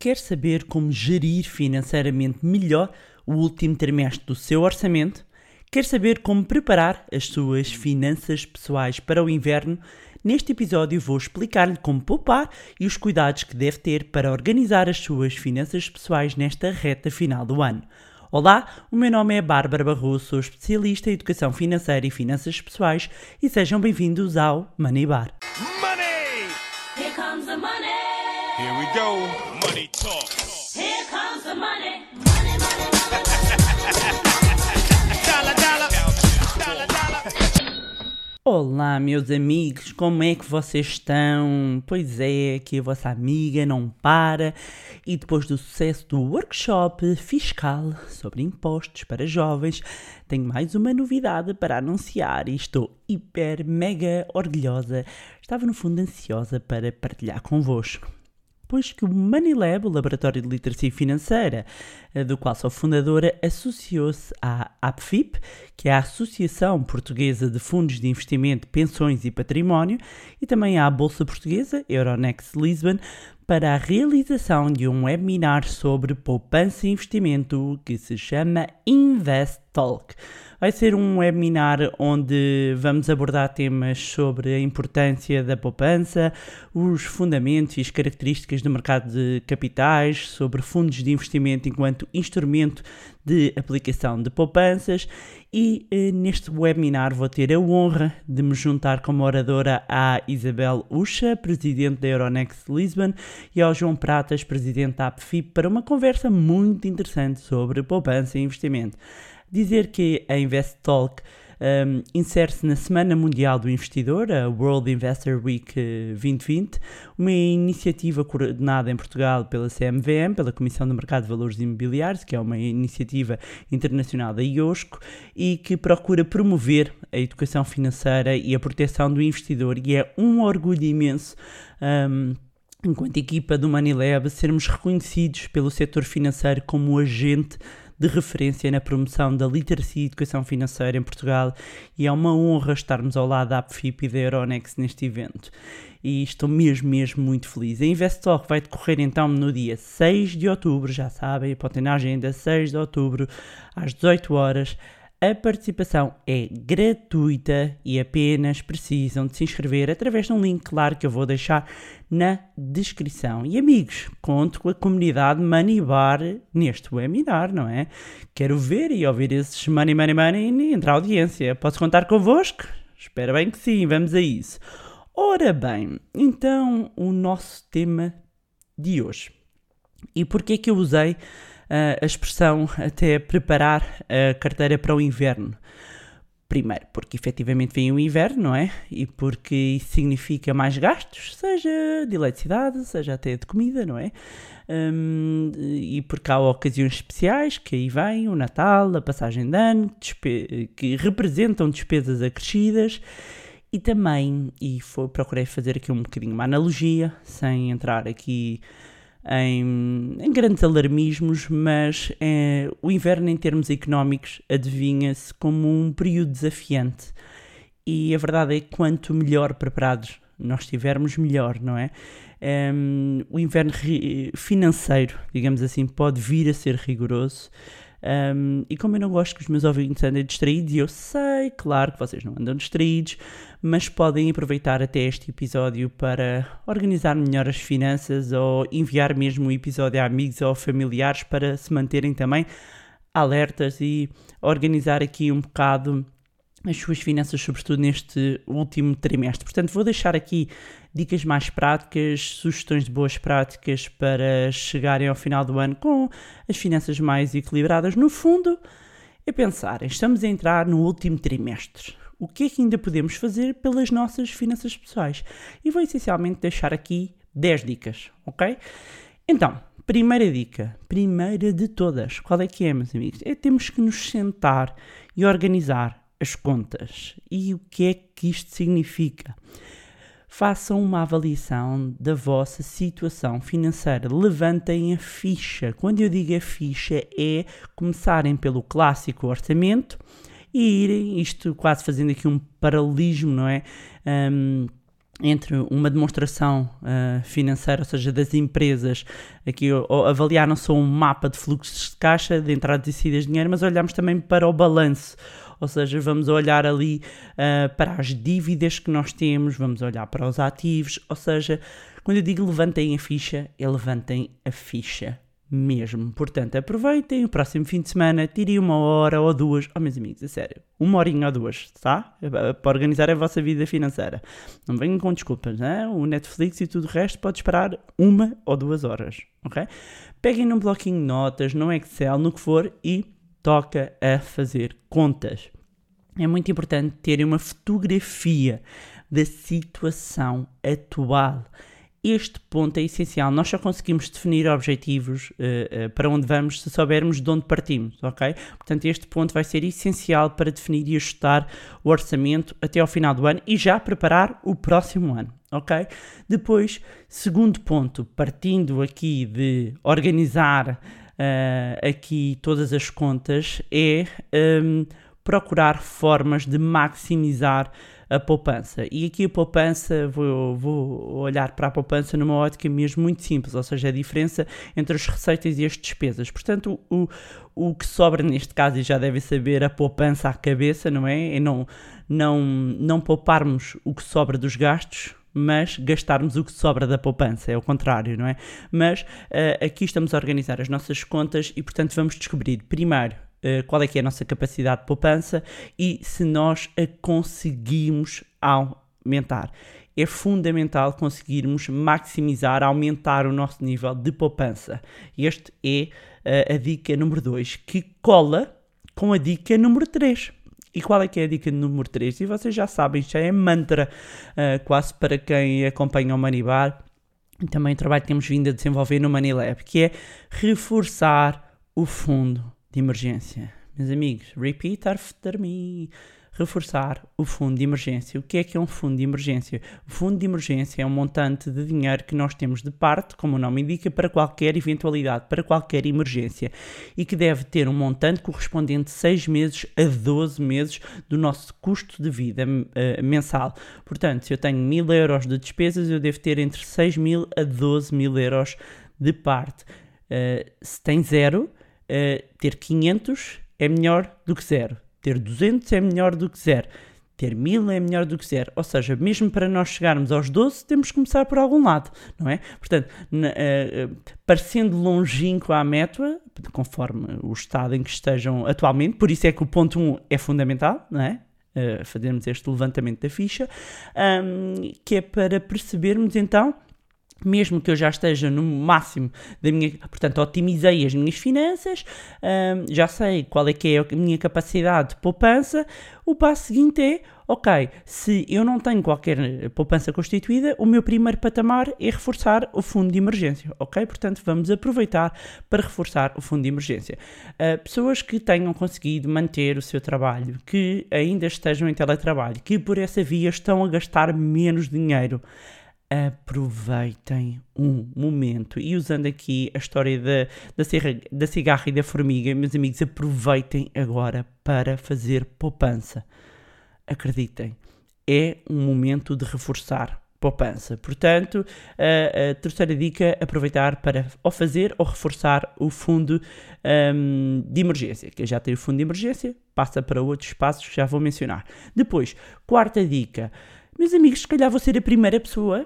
Quer saber como gerir financeiramente melhor o último trimestre do seu orçamento? Quer saber como preparar as suas finanças pessoais para o inverno? Neste episódio vou explicar-lhe como poupar e os cuidados que deve ter para organizar as suas finanças pessoais nesta reta final do ano. Olá, o meu nome é Bárbara Barroso, sou especialista em educação financeira e finanças pessoais e sejam bem-vindos ao Money Bar. Money! Here comes the money. Here we go. Money talk. Here comes the money. Money, money, money. Dollar, dollar. Dollar, dollar. Olá, meus amigos, como é que vocês estão? Pois é, aqui a vossa amiga não para e depois do sucesso do workshop fiscal sobre impostos para jovens, tenho mais uma novidade para anunciar e estou hiper, mega orgulhosa. Estava no fundo ansiosa para partilhar convosco pois que o Money Lab, o Laboratório de Literacia Financeira, do qual sou fundadora, associou-se à APFIP, que é a Associação Portuguesa de Fundos de Investimento, Pensões e Património, e também à Bolsa Portuguesa, Euronext Lisbon, para a realização de um webinar sobre poupança e investimento que se chama Invest Talk. Vai ser um webinar onde vamos abordar temas sobre a importância da poupança, os fundamentos e as características do mercado de capitais, sobre fundos de investimento enquanto instrumento de aplicação de poupanças e eh, neste webinar vou ter a honra de me juntar como oradora à Isabel Ucha, presidente da Euronext Lisbon, e ao João Pratas, presidente da APFIP, para uma conversa muito interessante sobre poupança e investimento. Dizer que a Invest Talk um, insere-se na Semana Mundial do Investidor, a World Investor Week 2020, uma iniciativa coordenada em Portugal pela CMVM, pela Comissão do Mercado de Valores Imobiliários, que é uma iniciativa internacional da IOSCO e que procura promover a educação financeira e a proteção do investidor, e é um orgulho imenso. Um, enquanto equipa do Manilab, sermos reconhecidos pelo setor financeiro como agente de referência na promoção da literacia e educação financeira em Portugal e é uma honra estarmos ao lado da APFIP e da Euronext neste evento. E estou mesmo, mesmo muito feliz. A Investalk vai decorrer então no dia 6 de outubro, já sabem, podem na agenda 6 de outubro, às 18 horas. A participação é gratuita e apenas precisam de se inscrever através de um link, claro, que eu vou deixar na descrição. E amigos, conto com a comunidade Money Bar neste webinar, não é? Quero ver e ouvir esses Money, Money, Money e entrar audiência. Posso contar convosco? Espero bem que sim, vamos a isso. Ora bem, então o nosso tema de hoje. E porquê que eu usei a expressão até preparar a carteira para o inverno. Primeiro, porque efetivamente vem o inverno, não é? E porque isso significa mais gastos, seja de eletricidade, seja até de comida, não é? Um, e porque há ocasiões especiais que aí vem o Natal, a passagem de ano, que representam despesas acrescidas. E também, e foi, procurei fazer aqui um bocadinho uma analogia, sem entrar aqui em, em grandes alarmismos, mas é, o inverno, em termos económicos, adivinha-se como um período desafiante. E a verdade é que quanto melhor preparados nós estivermos, melhor, não é? Um, o inverno financeiro, digamos assim, pode vir a ser rigoroso. Um, e como eu não gosto que os meus ouvintes andem distraídos, e eu sei, claro que vocês não andam distraídos, mas podem aproveitar até este episódio para organizar melhor as finanças ou enviar mesmo o episódio a amigos ou familiares para se manterem também alertas e organizar aqui um bocado as suas finanças, sobretudo neste último trimestre. Portanto, vou deixar aqui dicas mais práticas, sugestões de boas práticas para chegarem ao final do ano com as finanças mais equilibradas. No fundo, é pensar, estamos a entrar no último trimestre. O que é que ainda podemos fazer pelas nossas finanças pessoais? E vou essencialmente deixar aqui 10 dicas, ok? Então, primeira dica, primeira de todas, qual é que é, meus amigos? É temos que nos sentar e organizar as contas. E o que é que isto significa? Façam uma avaliação da vossa situação financeira. Levantem a ficha. Quando eu digo a ficha, é começarem pelo clássico orçamento e irem, isto quase fazendo aqui um paralelismo, não é? Um, entre uma demonstração uh, financeira, ou seja, das empresas, aqui avaliaram só um mapa de fluxos de caixa, de entradas e saídas de dinheiro, mas olhamos também para o balanço, ou seja, vamos olhar ali uh, para as dívidas que nós temos, vamos olhar para os ativos, ou seja, quando eu digo levantem a ficha, é levantem a ficha mesmo. Portanto, aproveitem o próximo fim de semana, tirem uma hora ou duas, oh meus amigos, a sério, uma horinha ou duas, tá? Para organizar a vossa vida financeira. Não venham com desculpas, né? O Netflix e tudo o resto pode esperar uma ou duas horas, ok? Peguem num bloquinho de notas, no Excel, no que for e toca a fazer contas. É muito importante terem uma fotografia da situação atual este ponto é essencial. Nós só conseguimos definir objetivos uh, uh, para onde vamos se soubermos de onde partimos, ok? Portanto, este ponto vai ser essencial para definir e ajustar o orçamento até ao final do ano e já preparar o próximo ano, ok? Depois, segundo ponto, partindo aqui de organizar uh, aqui todas as contas, é um, procurar formas de maximizar a poupança. E aqui a poupança, vou, vou olhar para a poupança numa ótica mesmo muito simples, ou seja, a diferença entre as receitas e as despesas. Portanto, o, o que sobra neste caso, e já devem saber, a poupança à cabeça, não é? É não, não, não pouparmos o que sobra dos gastos, mas gastarmos o que sobra da poupança, é o contrário, não é? Mas uh, aqui estamos a organizar as nossas contas e, portanto, vamos descobrir primeiro uh, qual é que é a nossa capacidade de poupança e se nós a conseguimos aumentar. É fundamental conseguirmos maximizar, aumentar o nosso nível de poupança. Este é uh, a dica número 2, que cola com a dica número 3. E qual é que é a dica número 3? E vocês já sabem, já é mantra uh, quase para quem acompanha o Money Bar e também o trabalho que temos vindo a desenvolver no Money Lab, que é reforçar o fundo de emergência. Meus amigos, repeat after me. Reforçar o fundo de emergência. O que é que é um fundo de emergência? O fundo de emergência é um montante de dinheiro que nós temos de parte, como o nome indica, para qualquer eventualidade, para qualquer emergência e que deve ter um montante correspondente 6 meses a 12 meses do nosso custo de vida uh, mensal. Portanto, se eu tenho 1000 euros de despesas, eu devo ter entre 6 mil a 12 mil euros de parte. Uh, se tem zero, uh, ter 500 é melhor do que zero. Ter 200 é melhor do que zero. Ter 1000 é melhor do que zero. Ou seja, mesmo para nós chegarmos aos 12, temos que começar por algum lado, não é? Portanto, na, uh, parecendo longínquo à meta, conforme o estado em que estejam atualmente, por isso é que o ponto 1 é fundamental, não é? Uh, fazermos este levantamento da ficha, um, que é para percebermos então mesmo que eu já esteja no máximo da minha, portanto, otimizei as minhas finanças, um, já sei qual é que é a minha capacidade de poupança, o passo seguinte é, ok, se eu não tenho qualquer poupança constituída, o meu primeiro patamar é reforçar o fundo de emergência, ok? Portanto, vamos aproveitar para reforçar o fundo de emergência. Uh, pessoas que tenham conseguido manter o seu trabalho, que ainda estejam em teletrabalho, que por essa via estão a gastar menos dinheiro, aproveitem um momento. E usando aqui a história da, da, serra, da cigarra e da formiga, meus amigos, aproveitem agora para fazer poupança. Acreditem, é um momento de reforçar poupança. Portanto, a, a, terceira dica, aproveitar para ou fazer ou reforçar o fundo um, de emergência. Que já tem o fundo de emergência, passa para outros passos que já vou mencionar. Depois, quarta dica. Meus amigos, se calhar vou ser a primeira pessoa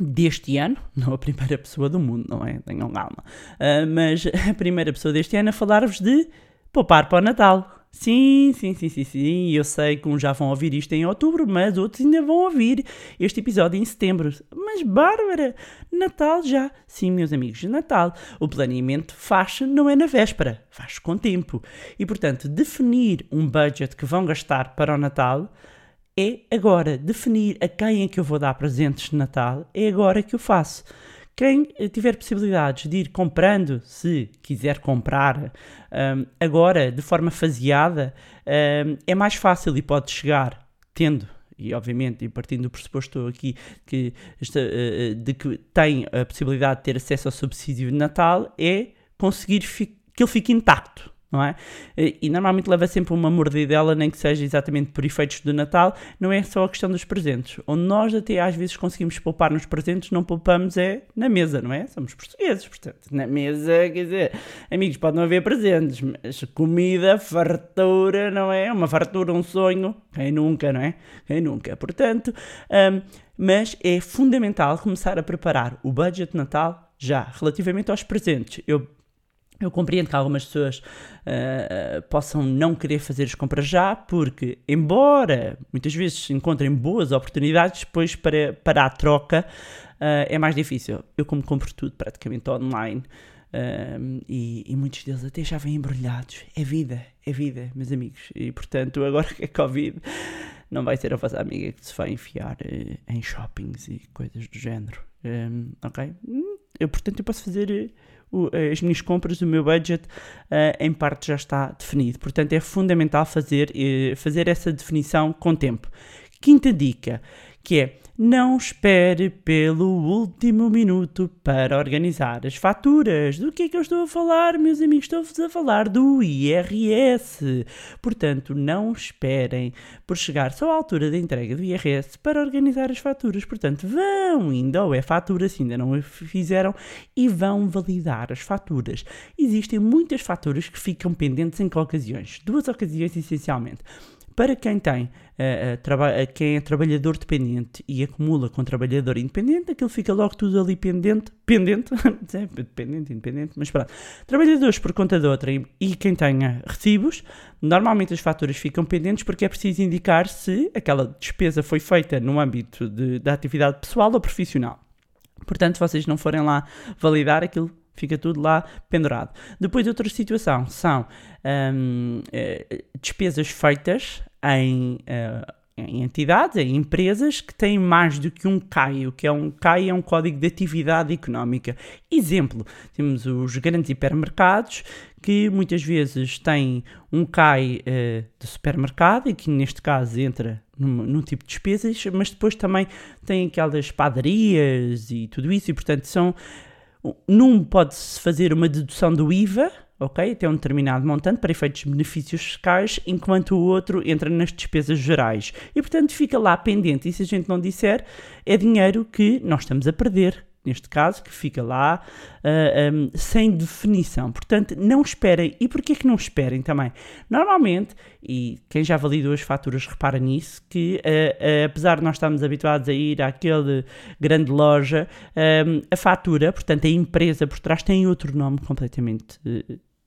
deste ano, não a primeira pessoa do mundo, não é? Tenham calma. Uh, mas a primeira pessoa deste ano a falar-vos de poupar para o Natal. Sim, sim, sim, sim, sim. Eu sei que uns já vão ouvir isto em outubro, mas outros ainda vão ouvir este episódio em setembro. Mas Bárbara, Natal já. Sim, meus amigos, Natal. O planeamento faz não é na véspera, faz com tempo. E portanto, definir um budget que vão gastar para o Natal é agora. Definir a quem é que eu vou dar presentes de Natal é agora que eu faço. Quem tiver possibilidades de ir comprando, se quiser comprar, um, agora de forma faseada, um, é mais fácil e pode chegar tendo e obviamente, e partindo do pressuposto aqui que esta, uh, de que tem a possibilidade de ter acesso ao subsídio de Natal, é conseguir que ele fique intacto não é? E, normalmente leva sempre uma mordidela, nem que seja exatamente por efeitos do Natal, não é só a questão dos presentes. Onde nós até às vezes conseguimos poupar nos presentes, não poupamos é na mesa, não é? Somos portugueses, portanto, na mesa, quer dizer, amigos, pode não haver presentes, mas comida, fartura, não é? Uma fartura, um sonho, quem nunca, não é? Quem nunca. Portanto, hum, mas é fundamental começar a preparar o budget Natal já, relativamente aos presentes. Eu eu compreendo que algumas pessoas uh, possam não querer fazer as compras já, porque, embora muitas vezes encontrem boas oportunidades, depois para, para a troca uh, é mais difícil. Eu, como compro tudo praticamente online, uh, e, e, muitos deles até já vêm embrulhados. É vida, é vida, meus amigos. E portanto, agora que é Covid, não vai ser a vossa amiga que se vai enfiar em shoppings e coisas do género. Um, ok? Eu, portanto, eu posso fazer o, as minhas compras, o meu budget, uh, em parte já está definido. Portanto, é fundamental fazer, uh, fazer essa definição com tempo. Quinta dica, que é não espere pelo último minuto para organizar as faturas. Do que é que eu estou a falar, meus amigos? Estou-vos a falar do IRS. Portanto, não esperem por chegar só à altura da entrega do IRS para organizar as faturas. Portanto, vão ainda ao e-fatura, se ainda não fizeram, e vão validar as faturas. Existem muitas faturas que ficam pendentes em ocasiões? Duas ocasiões, essencialmente. Para quem tem, uh, uh, quem é trabalhador dependente e acumula com trabalhador independente, aquilo fica logo tudo ali pendente, pendente, dependente, independente, mas pronto. Trabalhadores por conta de outra e, quem tenha recibos, normalmente as faturas ficam pendentes porque é preciso indicar se aquela despesa foi feita no âmbito da atividade pessoal ou profissional. Portanto, se vocês não forem lá validar, aquilo fica tudo lá pendurado. Depois, outra situação são um, eh, despesas feitas em, uh, em entidades, em empresas que têm mais do que um CAI. O que é um CAI é um Código de Atividade Económica. Exemplo, temos os grandes hipermercados que muitas vezes têm um CAI uh, de supermercado e que neste caso entra num, tipo de despesas, mas depois também tem aquelas padarias e tudo isso, e portanto são num pode-se fazer uma dedução do IVA, ok? Até um determinado montante para efeitos de benefícios fiscais, enquanto o outro entra nas despesas gerais. E portanto fica lá pendente. E se a gente não disser, é dinheiro que nós estamos a perder neste caso, que fica lá uh, ah, um, sem definição. Portanto, não esperem. E porquê que não esperem também? Normalmente, e quem já validou as faturas repara nisso, que uh, uh, apesar de nós estarmos habituados a ir àquele grande loja, um, a fatura, portanto a empresa por trás tem outro nome completamente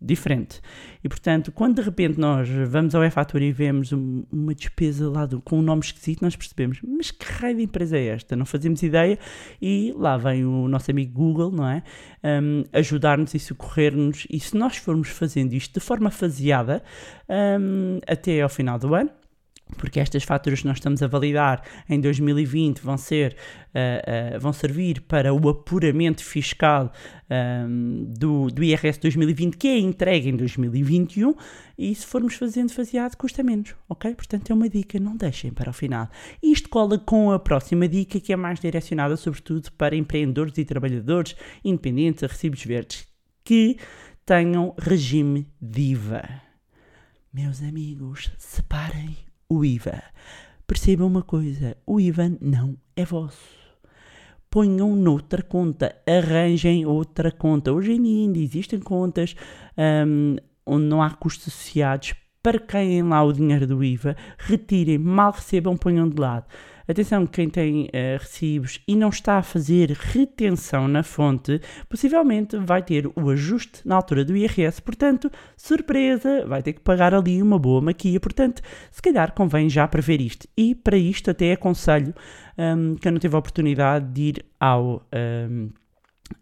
diferente. E portanto, quando de repente nós vamos ao e-fatura e vemos uma despesa lá do, com um nome esquisito, nós percebemos, mas que raio de empresa é esta? Não fazemos ideia e lá vem o nosso amigo Google, não é? Um, ajudar-nos e socorrer-nos. E se nós formos fazendo isto de forma faseada um, até ao final do ano, porque estas faturas que nós estamos a validar em 2020 vão ser uh, uh, vão servir para o apuramento fiscal um, do, do IRS 2020 que é entregue em 2021 e se formos fazendo faseado custa menos, ok? Portanto é uma dica, não deixem para o final. Isto cola com a próxima dica que é mais direcionada sobretudo para empreendedores e trabalhadores independentes a recibos verdes que tenham regime DIVA. Meus amigos, separem o IVA. Percebam uma coisa: o IVA não é vosso. Ponham noutra conta, arranjem outra conta. Hoje em dia ainda existem contas um, onde não há custos associados. Parqueiem lá o dinheiro do IVA, retirem, mal recebam, ponham de lado. Atenção, quem tem uh, recibos e não está a fazer retenção na fonte, possivelmente vai ter o ajuste na altura do IRS, portanto, surpresa, vai ter que pagar ali uma boa maquia, portanto, se calhar convém já prever isto. E para isto até aconselho um, que eu não tive a oportunidade de ir ao... Um,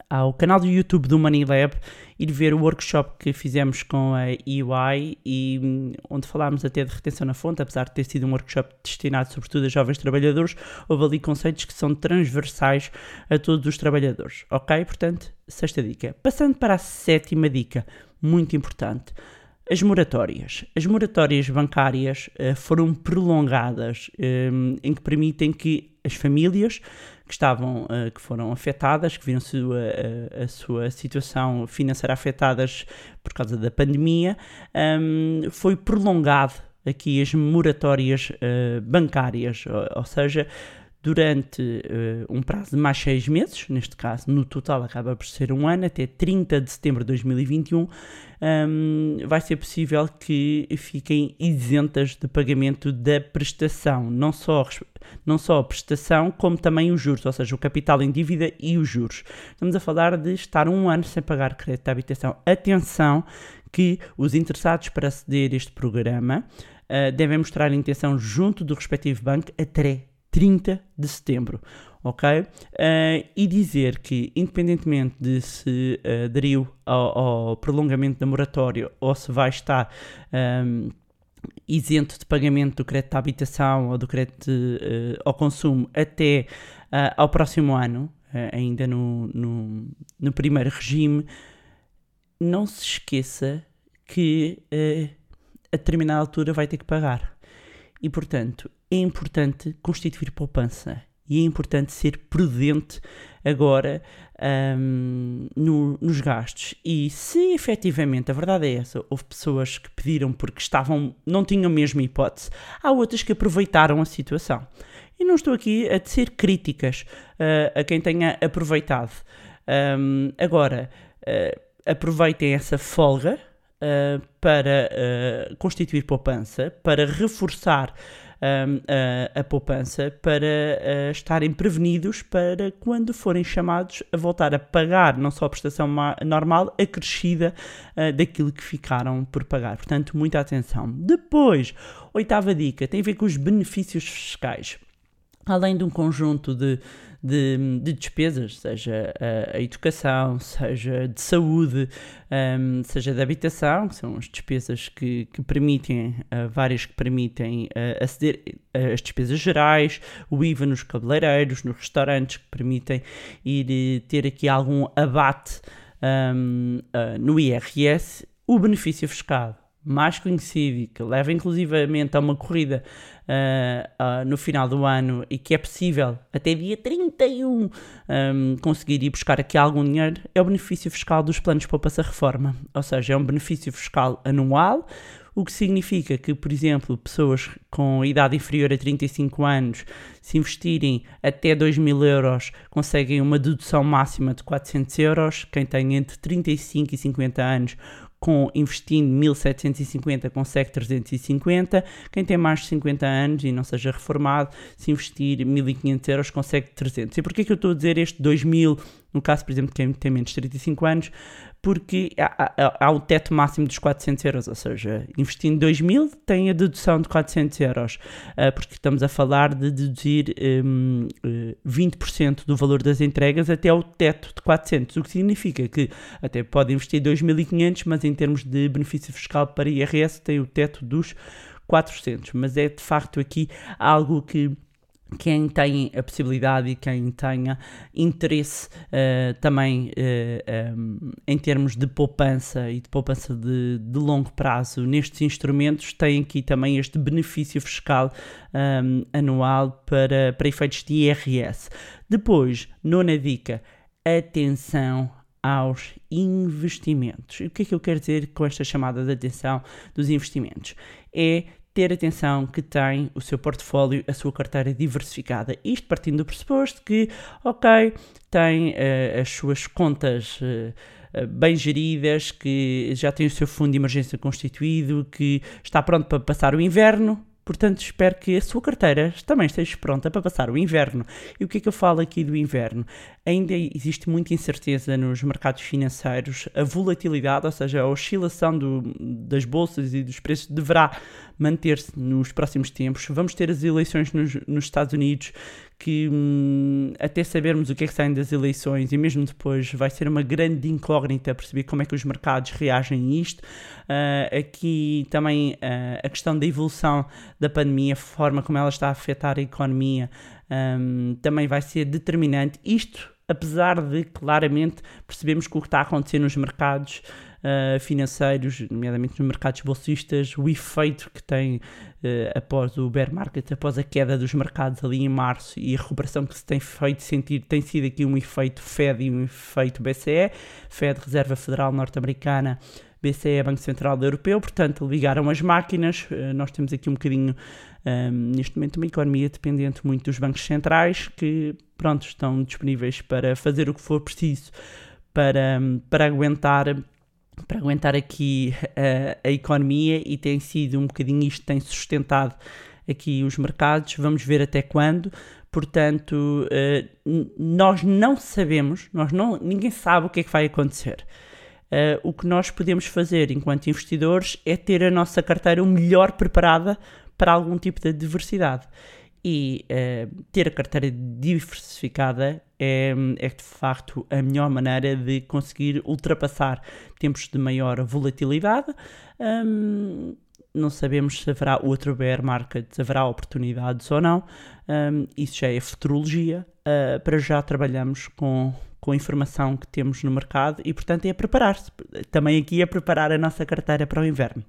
ao canal do YouTube do Money Lab ir ver o workshop que fizemos com a EY e hum, onde falámos até de retenção na fonte, apesar de ter sido um workshop destinado sobretudo a jovens trabalhadores, houve ali conceitos que são transversais a todos os trabalhadores, ok? Portanto, sexta dica. Passando para a sétima dica, muito importante. As moratórias. As moratórias bancárias uh, foram prolongadas, um, em que permitem que as famílias que estavam, uh, que foram afetadas, que viram sua, a, a sua situação financeira afetadas por causa da pandemia, um, foi prolongado aqui as moratórias uh, bancárias, ou, ou seja, durante uh, um prazo de mais seis meses, neste caso, no total acaba por ser um ano, até 30 de setembro de 2021, um, vai ser possível que fiquem isentas de pagamento da prestação, não só, não só a prestação, como também os juros, ou seja, o capital em dívida e os juros. Estamos a falar de estar um ano sem pagar crédito de habitação. Atenção que os interessados para aceder a este programa uh, devem mostrar a intenção junto do respectivo banco até 30 de setembro, ok? Uh, e dizer que, independentemente de se uh, aderiu ao, ao, prolongamento da moratória ou se vai estar um, isento de pagamento do crédito à habitação ou do crédito uh, ao consumo até ao próximo ano, ainda no, no, no, primeiro regime, não se esqueça que a determinada altura vai ter que pagar. E, portanto, é importante constituir poupança e é importante ser prudente agora um, no, nos gastos. E se efetivamente a verdade é essa, houve pessoas que pediram porque estavam, não tinham a mesma hipótese, há outras que aproveitaram a situação. E não estou aqui a tecer críticas uh, a quem tenha aproveitado. Um, agora, uh, aproveitem essa folga uh, para constituir poupança, para reforçar um, a, a, poupança para uh, estarem prevenidos para quando forem chamados a voltar a pagar não só a prestação normal, acrescida uh, daquilo que ficaram por pagar. Portanto, muita atenção. Depois, oitava dica tem a ver com os benefícios fiscais. Além de um conjunto de de, de despesas, seja a, a, educação, seja de saúde, um, seja de habitação, que são as despesas que, que permitem, uh, várias que permitem uh, aceder às despesas gerais, o IVA nos cabeleireiros, nos restaurantes, que permitem ir ter aqui algum abate um, uh, no IRS, o benefício fiscal mais conhecido e que leva inclusivamente a uma corrida uh, uh, no final do ano e que é possível até dia 31 um, conseguir ir buscar aqui algum dinheiro é o benefício fiscal dos planos de poupança reforma. Ou seja, é um benefício fiscal anual, o que significa que, por exemplo, pessoas com idade inferior a 35 anos, se investirem até 2 mil euros, conseguem uma dedução máxima de 400 euros. Quem tem entre 35 e 50 anos com investindo 1750 consegue 350, quem tem mais de 50 anos e não seja reformado, se investir 1500 euros consegue 300. E porquê que eu estou a dizer este 2000, no caso, por exemplo, quem tem menos de 35 anos, porque há, há, há, o teto máximo dos 400 euros, ou seja, investindo 2 mil tem a dedução de 400 euros, uh, porque estamos a falar de deduzir um, uh, 20% do valor das entregas até ao teto de 400, o que significa que até pode investir 2.500, mas em termos de benefício fiscal para IRS tem o teto dos 400, mas é de facto aqui algo que quem tem a possibilidade e quem tenha interesse uh, também uh, eh, um, em termos de poupança e de poupança de, de, longo prazo nestes instrumentos tem aqui também este benefício fiscal um, anual para, para efeitos de IRS. Depois, nona dica, atenção aos investimentos. O que é que eu quero dizer com esta chamada de atenção dos investimentos? É ter atenção que tem o seu portfólio, a sua carteira diversificada. Isto partindo do pressuposto que, ok, tem uh, as suas contas. Uh, bem geridas, que já tem o seu fundo de emergência constituído, que está pronto para passar o inverno, Portanto, espero que a sua carteira também esteja pronta para passar o inverno. E o que é que eu falo aqui do inverno? Ainda existe muita incerteza nos mercados financeiros, a volatilidade, ou seja, a oscilação do, das bolsas e dos preços deverá manter-se nos próximos tempos. Vamos ter as eleições nos, nos Estados Unidos, que hum, até sabermos o que é que sai das eleições e mesmo depois vai ser uma grande incógnita perceber como é que os mercados reagem a isto. Uh, aqui também uh, a questão da evolução da pandemia, a forma como ela está a afetar a economia, um, também vai ser determinante. Isto apesar de claramente percebemos que o que está a acontecer nos mercados uh, financeiros, nomeadamente nos mercados bolsistas, o efeito que tem uh, após o bear market, após a queda dos mercados ali em março e a recuperação que se tem feito sentir, tem sido aqui um efeito Fed e um efeito BCE, Fed, Reserva Federal Norte-Americana, BCE, Banco Central Europeu, portanto, ligaram as máquinas. Uh, nós temos aqui um bocadinho, um, neste momento, uma economia dependente muito dos bancos centrais que, pronto, estão disponíveis para fazer o que for preciso para, para aguentar para aguentar aqui uh, a economia e tem sido um bocadinho isto tem sustentado aqui os mercados, vamos ver até quando, portanto uh, nós não sabemos, nós não, ninguém sabe o que é que vai acontecer. Uh, o que nós podemos fazer enquanto investidores é ter a nossa carteira o melhor preparada para algum tipo de adversidade. E ter a carteira diversificada é, é de facto a melhor maneira de conseguir ultrapassar tempos de maior volatilidade. Um, não sabemos se haverá outro bear market, se haverá oportunidades ou não. Um, isso já é futurologia. Uh, para já trabalhamos com, com a informação que temos no mercado e, portanto, é preparar-se. Também aqui é preparar a nossa carteira para o inverno.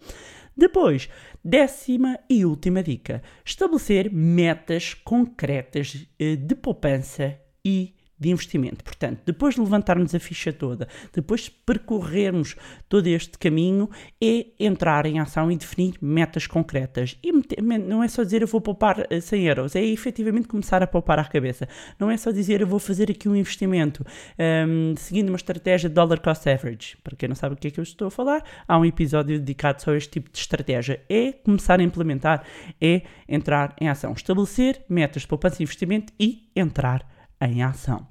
Depois, décima e última dica: estabelecer metas concretas eh, de poupança e de investimento. Portanto, depois de levantarmos a ficha toda, depois de percorrermos todo este caminho, é entrar em ação e definir metas concretas. E não é só dizer eu vou poupar 100 eh, euros, é efetivamente começar a poupar à cabeça. Não é só dizer eu vou fazer aqui um investimento um, seguindo uma estratégia de dollar cost average. Para quem não sabe o que é que eu estou a falar, há um episódio dedicado só a este tipo de estratégia. É começar a implementar, é entrar em ação. Estabelecer metas de poupança e investimento e entrar em ação.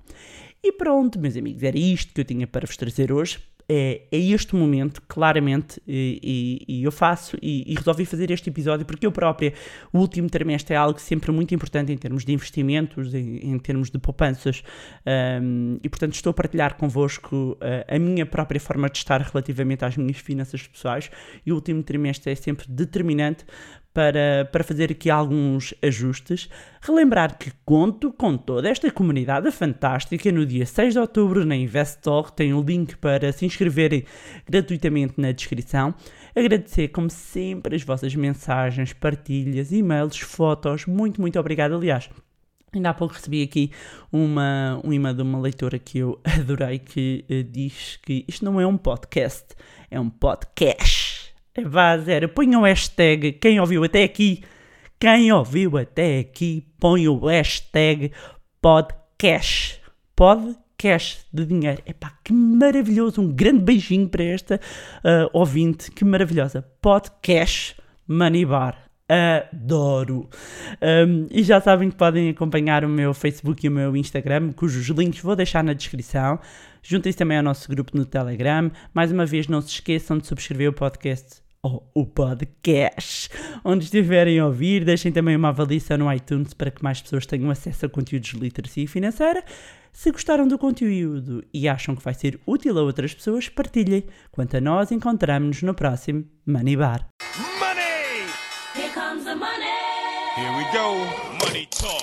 E pronto, meus amigos, era isto que eu tinha para vos trazer hoje. É, é este momento, claramente, e, e, e eu faço e, e, resolvi fazer este episódio porque eu própria, o último trimestre é algo sempre muito importante em termos de investimentos, em, em termos de poupanças, um, e portanto estou a partilhar convosco uh, a minha própria forma de estar relativamente às minhas finanças pessoais, e o último trimestre é sempre determinante para, para fazer aqui alguns ajustes. Relembrar que conto com toda esta comunidade fantástica no dia 6 de outubro na Investor. Tem o um link para se inscreverem gratuitamente na descrição. Agradecer, como sempre, as vossas mensagens, partilhas, e-mails, fotos. Muito, muito obrigado. Aliás, Ainda há pouco recebi aqui uma, um e-mail de uma leitora que eu adorei que uh, diz que isto não é um podcast, é um podcast. Vá, zero. Põe o hashtag. Quem ouviu até aqui? Quem ouviu até aqui, põe o hashtag podcast. Podcast de dinheiro. Epá, que maravilhoso. Um grande beijinho para esta uh, ouvinte. Que maravilhosa. Podcast Money Bar. Adoro! Um, e já sabem que podem acompanhar o meu Facebook e o meu Instagram, cujos links vou deixar na descrição. Juntem-se também ao nosso grupo no Telegram. Mais uma vez, não se esqueçam de subscrever o podcast o podcast. Onde estiverem a ouvir, deixem também uma avaliação no iTunes para que mais pessoas tenham acesso a conteúdos de literacia financeira. Se gostaram do conteúdo e acham que vai ser útil a outras pessoas, partilhem. Quanto a nós, encontramos-nos no próximo Money Bar. Money! Here comes the money. Here we go. Money talk.